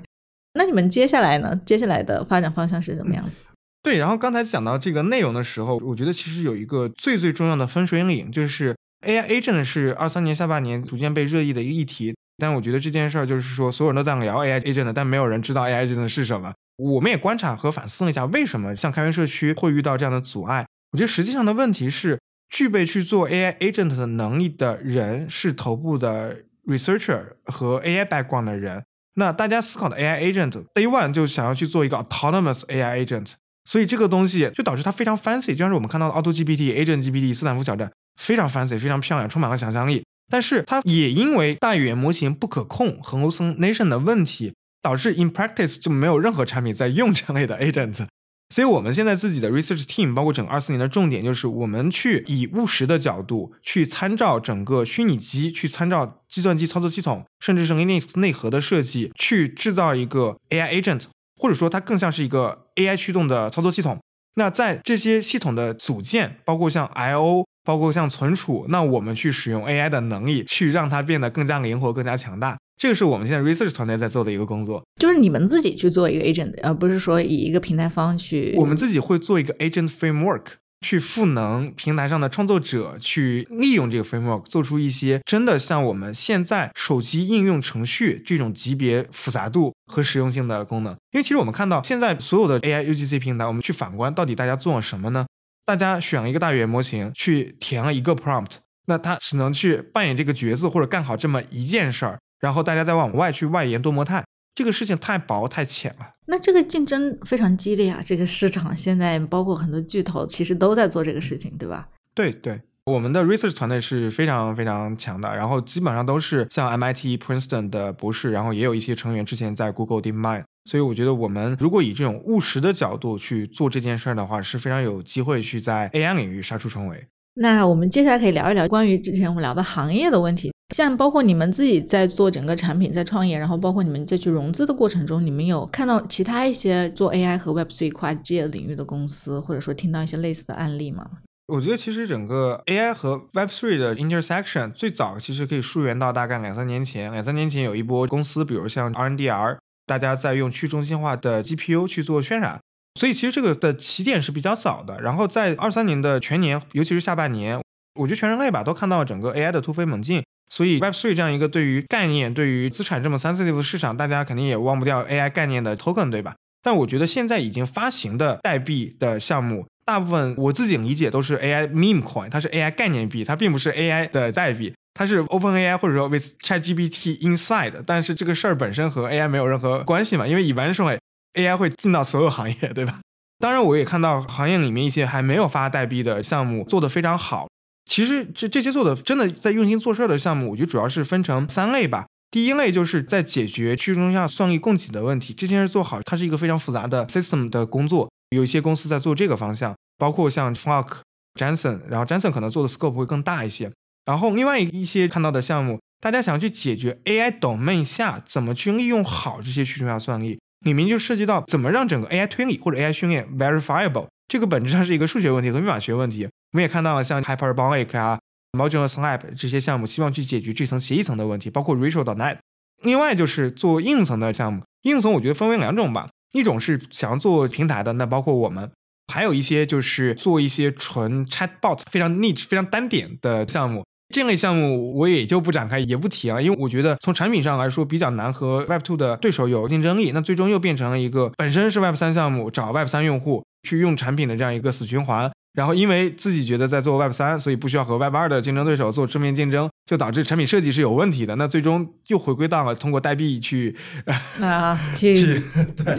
S1: 那你们接下来呢？接下来的发展方向是什么样子？
S2: 对，然后刚才讲到这个内容的时候，我觉得其实有一个最最重要的分水岭，就是 AI agent 是二三年下半年逐渐被热议的一个议题。但我觉得这件事儿就是说，所有人都在聊 AI agent，但没有人知道 AI agent 是什么。我们也观察和反思了一下，为什么像开源社区会遇到这样的阻碍？我觉得实际上的问题是，具备去做 AI agent 的能力的人是头部的 researcher 和 AI background 的人。那大家思考的 AI agent，day one 就想要去做一个 autonomous AI agent，所以这个东西就导致它非常 fancy，就像是我们看到的 Auto GPT、Agent GPT、斯坦福小站，非常 fancy，非常漂亮，充满了想象力。但是它也因为大语言模型不可控和 hallucination 的问题，导致 in practice 就没有任何产品在用这类的 agent。所以我们现在自己的 research team，包括整个二四年的重点，就是我们去以务实的角度去参照整个虚拟机，去参照计算机操作系统，甚至是 Linux 内核的设计，去制造一个 AI agent，或者说它更像是一个 AI 驱动的操作系统。那在这些系统的组件，包括像 I/O。包括像存储，那我们去使用 AI 的能力，去让它变得更加灵活、更加强大，这个是我们现在 research 团队在做的一个工作。
S1: 就是你们自己去做一个 agent，而不是说以一个平台方去。
S2: 我们自己会做一个 agent framework，去赋能平台上的创作者，去利用这个 framework 做出一些真的像我们现在手机应用程序这种级别复杂度和实用性的功能。因为其实我们看到现在所有的 AI UGC 平台，我们去反观到底大家做了什么呢？大家选了一个大语言模型去填了一个 prompt，那它只能去扮演这个角色或者干好这么一件事儿，然后大家再往外去外延多模态，这个事情太薄太浅了。
S1: 那这个竞争非常激烈啊，这个市场现在包括很多巨头其实都在做这个事情，对吧？
S2: 对对，我们的 research 团队是非常非常强的，然后基本上都是像 MIT、Princeton 的博士，然后也有一些成员之前在 Google DeepMind。所以我觉得，我们如果以这种务实的角度去做这件事儿的话，是非常有机会去在 AI 领域杀出重围。
S1: 那我们接下来可以聊一聊关于之前我们聊的行业的问题。像包括你们自己在做整个产品，在创业，然后包括你们在去融资的过程中，你们有看到其他一些做 AI 和 Web3 跨界领域的公司，或者说听到一些类似的案例吗？
S2: 我觉得其实整个 AI 和 Web3 的 intersection 最早其实可以溯源到大概两三年前。两三年前有一波公司，比如像 RNDR，大家在用去中心化的 GPU 去做渲染，所以其实这个的起点是比较早的。然后在二三年的全年，尤其是下半年，我觉得全人类吧都看到整个 AI 的突飞猛进。所以 Web3 这样一个对于概念、对于资产这么 sensitive 的市场，大家肯定也忘不掉 AI 概念的 token，对吧？但我觉得现在已经发行的代币的项目。大部分我自己理解都是 AI meme coin，它是 AI 概念币，它并不是 AI 的代币，它是 Open AI 或者说 with ChatGPT inside。但是这个事儿本身和 AI 没有任何关系嘛，因为 eventually AI 会进到所有行业，对吧？当然，我也看到行业里面一些还没有发代币的项目做得非常好。其实这这些做的真的在用心做事儿的项目，我觉得主要是分成三类吧。第一类就是在解决去中心化算力供给的问题，这件事做好，它是一个非常复杂的 system 的工作。有一些公司在做这个方向，包括像 Flock、Jensen，然后 Jensen 可能做的 scope 会更大一些。然后另外一些看到的项目，大家想要去解决 AI domain 下怎么去利用好这些去中心化算力，里面就涉及到怎么让整个 AI 推理或者 AI 训练 verifiable，这个本质上是一个数学问题和密码学问题。我们也看到了像 Hyperbolic 啊、Modular Slab 这些项目，希望去解决这层协议层的问题，包括 Rachel.net。另外就是做硬层的项目，硬层我觉得分为两种吧。一种是想要做平台的，那包括我们，还有一些就是做一些纯 chatbot 非常 niche、非常单点的项目。这类项目我也就不展开，也不提了，因为我觉得从产品上来说比较难和 Web Two 的对手有竞争力。那最终又变成了一个本身是 Web 3项目，找 Web 3用户去用产品的这样一个死循环。然后因为自己觉得在做 Web 三，所以不需要和 Web 二的竞争对手做正面竞争，就导致产品设计是有问题的。那最终又回归到了通过代币去 [LAUGHS]
S1: 啊去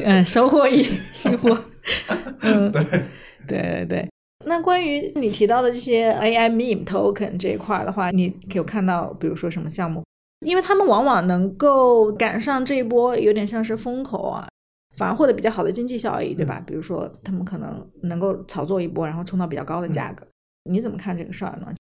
S1: 嗯收获一 [LAUGHS] 收获。[LAUGHS] 嗯，
S2: 对
S1: 对对对。那关于你提到的这些 AI meme token 这一块的话，你有看到比如说什么项目？因为他们往往能够赶上这一波，有点像是风口啊。反而获得比较好的经济效益，对吧？比如说，他们可能能够炒作一波，然后冲到比较高的价格。你怎么看这个事儿呢？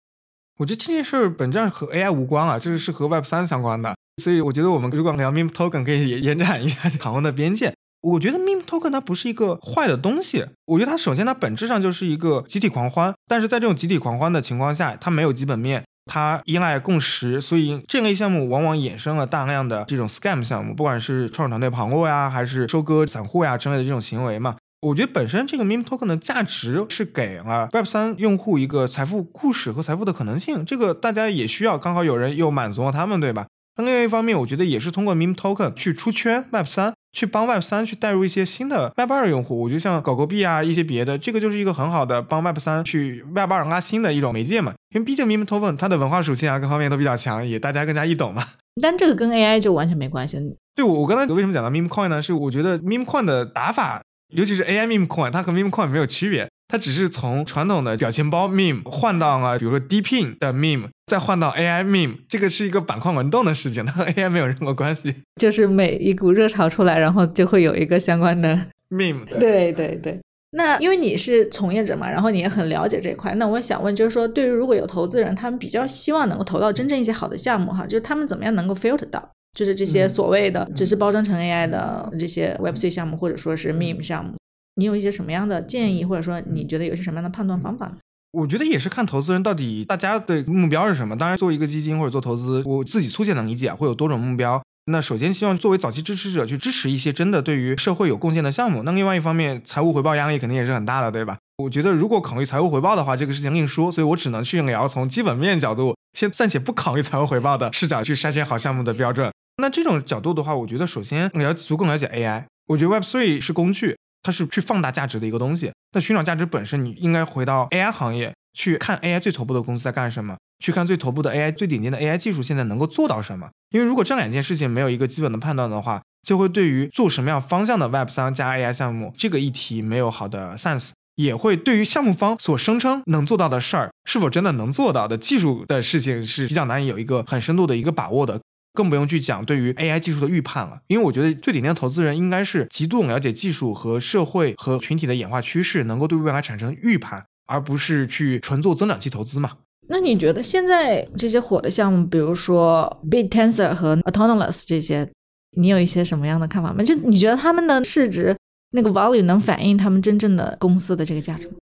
S2: 我觉得这件事儿本质上和 AI 无关啊，这个是和 Web 三相关的。所以我觉得我们如果聊 Meme Token，可以延展一下 [LAUGHS] 讨论的边界。我觉得 Meme Token 它不是一个坏的东西。我觉得它首先它本质上就是一个集体狂欢，但是在这种集体狂欢的情况下，它没有基本面。它依赖共识，所以这类项目往往衍生了大量的这种 scam 项目，不管是创始团队跑路呀，还是收割散户呀之类的这种行为嘛。我觉得本身这个 meme token 的价值是给了 Web 三用户一个财富故事和财富的可能性，这个大家也需要，刚好有人又满足了他们，对吧？那另外一方面，我觉得也是通过 meme token 去出圈 Web 三。去帮 Web 三去带入一些新的 Web 二用户，我觉得像狗狗币啊一些别的，这个就是一个很好的帮 Web 三去 Web 二拉新的一种媒介嘛。因为毕竟 Meme Token 它的文化属性啊各方面都比较强，也大家更加易懂嘛。
S1: 但这个跟 AI 就完全没关系。
S2: 对我我刚才为什么讲到 Meme Coin 呢？是我觉得 Meme Coin 的打法，尤其是 AI Meme Coin，它和 Meme Coin 没有区别。它只是从传统的表情包 meme 换到了，比如说 Deepin 的 meme，再换到 AI meme，这个是一个板块轮动的事情，它和 AI 没有任何关系。
S1: 就是每一股热潮出来，然后就会有一个相关的
S2: meme。
S1: 对对对。那因为你是从业者嘛，然后你也很了解这块，那我想问，就是说，对于如果有投资人，他们比较希望能够投到真正一些好的项目哈，就是他们怎么样能够 filter 到，就是这些所谓的只是包装成 AI 的这些 Web3 项目，或者说是 meme 项目。你有一些什么样的建议，或者说你觉得有些什么样的判断方法呢？
S2: 我觉得也是看投资人到底大家的目标是什么。当然，做一个基金或者做投资，我自己粗浅的理解会有多种目标。那首先希望作为早期支持者去支持一些真的对于社会有贡献的项目。那另外一方面，财务回报压力肯定也是很大的，对吧？我觉得如果考虑财务回报的话，这个事情另说。所以我只能去聊从基本面角度，先暂且不考虑财务回报的视角去筛选好项目的标准。那这种角度的话，我觉得首先你要足够了解 AI。我觉得 Web3 是工具。它是去放大价值的一个东西。那寻找价值本身，你应该回到 AI 行业去看 AI 最头部的公司在干什么，去看最头部的 AI 最顶尖的 AI 技术现在能够做到什么。因为如果这两件事情没有一个基本的判断的话，就会对于做什么样方向的 Web 三加 AI 项目这个议题没有好的 sense，也会对于项目方所声称能做到的事儿是否真的能做到的技术的事情是比较难以有一个很深度的一个把握的。更不用去讲对于 AI 技术的预判了，因为我觉得最顶尖的投资人应该是极度了解技术和社会和群体的演化趋势，能够对未来产生预判，而不是去纯做增长期投资嘛。
S1: 那你觉得现在这些火的项目，比如说 Bit Tensor 和 Autonomous 这些，你有一些什么样的看法吗？就你觉得他们的市值那个 value 能反映他们真正的公司的这个价值吗？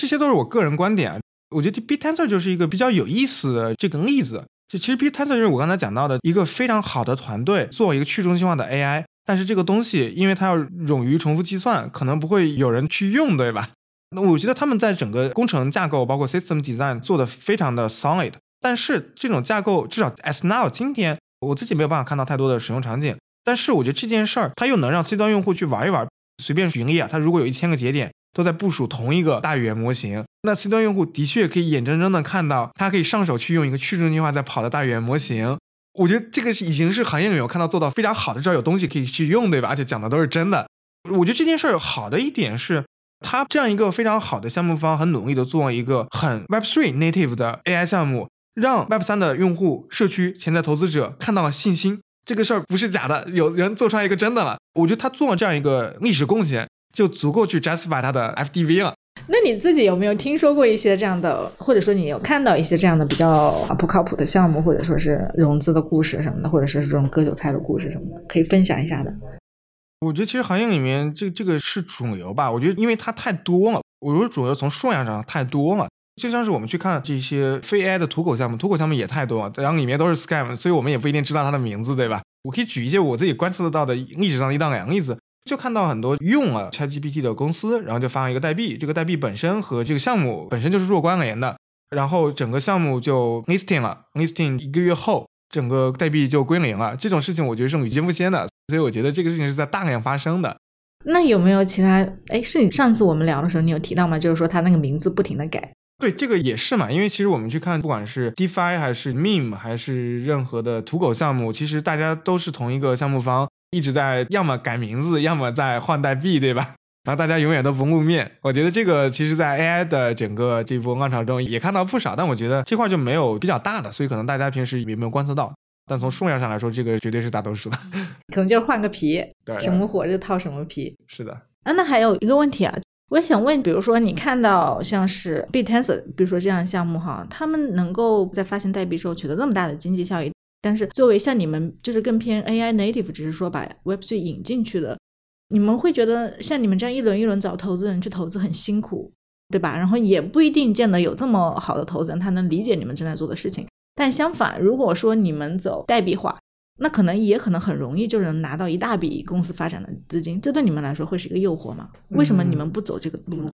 S2: 这些都是我个人观点。我觉得 Bit Tensor 就是一个比较有意思的这个例子。就其实 B Tensor 就是我刚才讲到的一个非常好的团队做一个去中心化的 AI，但是这个东西因为它要冗余重复计算，可能不会有人去用，对吧？那我觉得他们在整个工程架构，包括 system design 做的非常的 solid，但是这种架构至少 as now 今天我自己没有办法看到太多的使用场景。但是我觉得这件事儿，它又能让 C 端用户去玩一玩。随便盈利啊，它如果有一千个节点都在部署同一个大语言模型，那 C 端用户的确可以眼睁睁的看到，他可以上手去用一个去中心化在跑的大语言模型。我觉得这个是已经是行业里面我看到做到非常好的，至少有东西可以去用，对吧？而且讲的都是真的。我觉得这件事儿好的一点是。他这样一个非常好的项目方，很努力的做一个很 Web3 native 的 AI 项目，让 Web3 的用户、社区、潜在投资者看到了信心，这个事儿不是假的，有人做出来一个真的了。我觉得他做了这样一个历史贡献，就足够去 justify 它的 FDV 了。
S1: 那你自己有没有听说过一些这样的，或者说你有看到一些这样的比较不靠谱的项目，或者说是融资的故事什么的，或者说是这种割韭菜的故事什么的，可以分享一下的？
S2: 我觉得其实行业里面这这个是主流吧。我觉得因为它太多了，我说主流从数量上太多了。就像是我们去看这些非 AI 的土狗项目，土狗项目也太多了，然后里面都是 scam，所以我们也不一定知道它的名字，对吧？我可以举一些我自己观测得到的历史上的一到两个例子，就看到很多用了 ChatGPT 的公司，然后就发了一个代币，这个代币本身和这个项目本身就是弱关联的，然后整个项目就 listing 了，listing 一个月后。整个代币就归零了，这种事情我觉得是屡见不鲜的，所以我觉得这个事情是在大量发生的。
S1: 那有没有其他？哎，是你上次我们聊的时候你有提到吗？就是说他那个名字不停的改。
S2: 对，这个也是嘛，因为其实我们去看，不管是 DeFi 还是 Meme 还是任何的土狗项目，其实大家都是同一个项目方，一直在要么改名字，要么在换代币，对吧？[LAUGHS] 然后大家永远都不露面，我觉得这个其实，在 AI 的整个这波浪潮中也看到不少，但我觉得这块就没有比较大的，所以可能大家平时也没有观测到。但从数量上来说，这个绝对是大多数的，[LAUGHS]
S1: 可能就是换个皮，
S2: 对，
S1: 什么火就套什么皮。
S2: 是的。
S1: 啊，那还有一个问题啊，我也想问，比如说你看到像是 Bitensor，比如说这样的项目哈，他们能够在发行代币时候取得那么大的经济效益，但是作为像你们就是更偏 AI native，只是说把 Web3 引进去的。你们会觉得像你们这样一轮一轮找投资人去投资很辛苦，对吧？然后也不一定见得有这么好的投资人，他能理解你们正在做的事情。但相反，如果说你们走代币化，那可能也可能很容易就能拿到一大笔公司发展的资金，这对你们来说会是一个诱惑吗？为什么你们不走这个路呢？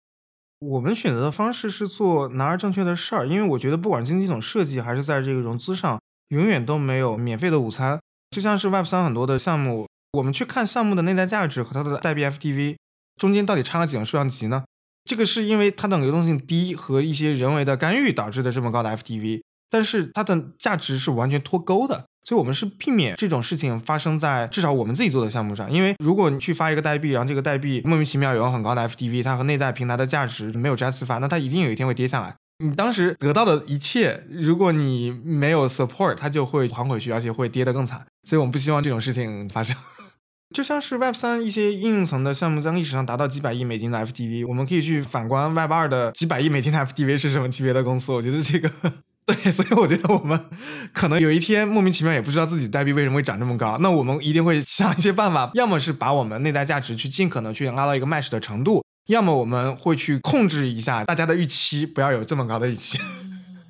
S2: 我们选择的方式是做拿而正确的事儿，因为我觉得不管经济总设计还是在这个融资上，永远都没有免费的午餐。就像是 Web 三很多的项目。我们去看项目的内在价值和它的代币 FTV 中间到底差了几个数量级呢？这个是因为它的流动性低和一些人为的干预导致的这么高的 FTV，但是它的价值是完全脱钩的，所以我们是避免这种事情发生在至少我们自己做的项目上。因为如果你去发一个代币，然后这个代币莫名其妙有了很高的 FTV，它和内在平台的价值没有 justify，那它一定有一天会跌下来。你当时得到的一切，如果你没有 support，它就会还回去，而且会跌得更惨。所以我们不希望这种事情发生。[LAUGHS] 就像是 Web 三一些应用层的项目，在历史上达到几百亿美金的 FTV，我们可以去反观 Web 二的几百亿美金的 FTV 是什么级别的公司。我觉得这个对，所以我觉得我们可能有一天莫名其妙也不知道自己代币为什么会涨这么高，那我们一定会想一些办法，要么是把我们内在价值去尽可能去拉到一个 match 的程度，要么我们会去控制一下大家的预期，不要有这么高的预期。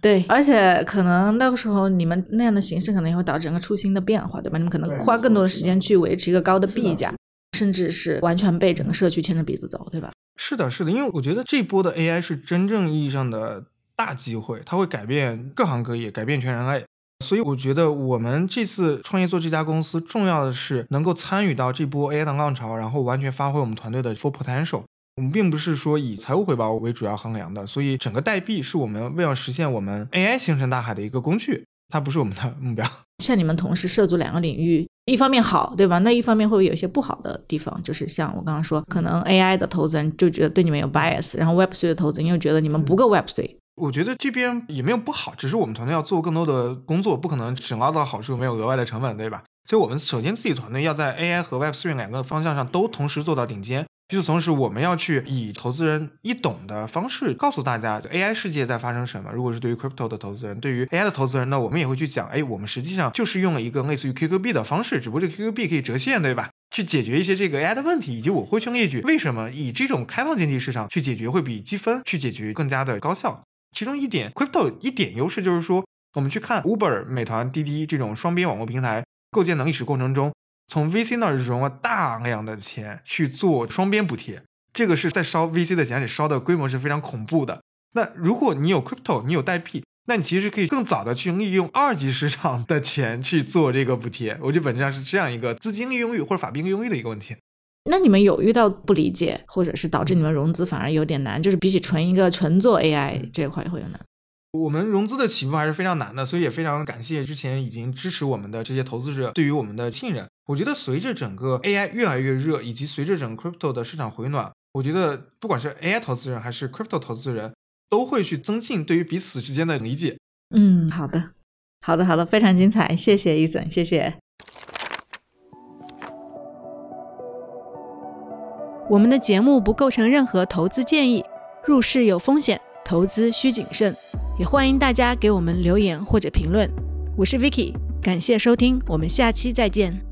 S1: 对，而且可能那个时候你们那样的形式可能也会导致整个初心的变化，对吧？你们可能花更多的时间去维持一个高的币价，甚至是完全被整个社区牵着鼻子走，对吧？
S2: 是的，是的，因为我觉得这波的 AI 是真正意义上的大机会，它会改变各行各业，改变全人类。所以我觉得我们这次创业做这家公司，重要的是能够参与到这波 AI 的浪潮，然后完全发挥我们团队的 full potential。我们并不是说以财务回报为主要衡量的，所以整个代币是我们为了实现我们 AI 星辰大海的一个工具，它不是我们的目标。[LAUGHS]
S1: 像你们同时涉足两个领域，一方面好，对吧？那一方面会不会有一些不好的地方？就是像我刚刚说，可能 AI 的投资人就觉得对你们有 bias，然后 Web3 的投资人又觉得你们不够 Web3。
S2: 我觉得这边也没有不好，只是我们团队要做更多的工作，不可能只捞到好处，没有额外的成本，对吧？所以我们首先自己团队要在 AI 和 Web3 两个方向上都同时做到顶尖。与此同时，我们要去以投资人易懂的方式告诉大家 AI 世界在发生什么。如果是对于 crypto 的投资人，对于 AI 的投资人呢，我们也会去讲，哎，我们实际上就是用了一个类似于 QQB 的方式，只不过这 QQB 可以折现，对吧？去解决一些这个 AI 的问题，以及我会去列举为什么以这种开放经济市场去解决会比积分去解决更加的高效。其中一点，crypto 一点优势就是说，我们去看 Uber、美团、滴滴这种双边网络平台构建能力史过程中，从 VC 那儿融了大量的钱去做双边补贴。这个是在烧 VC 的钱，里烧的规模是非常恐怖的。那如果你有 crypto，你有代币，那你其实可以更早的去利用二级市场的钱去做这个补贴。我觉得本质上是这样一个资金利用率或者法币利用率的一个问题。
S1: 那你们有遇到不理解，或者是导致你们融资反而有点难，就是比起纯一个纯做 AI 这一块会有难？
S2: 我们融资的起步还是非常难的，所以也非常感谢之前已经支持我们的这些投资者对于我们的信任。我觉得随着整个 AI 越来越热，以及随着整个 crypto 的市场回暖。我觉得不管是 AI 投资人还是 Crypto 投资人，都会去增进对于彼此之间的理解。
S1: 嗯，好的，好的，好的，非常精彩，谢谢伊森，谢谢。我们的节目不构成任何投资建议，入市有风险，投资需谨慎，也欢迎大家给我们留言或者评论。我是 Vicky，感谢收听，我们下期再见。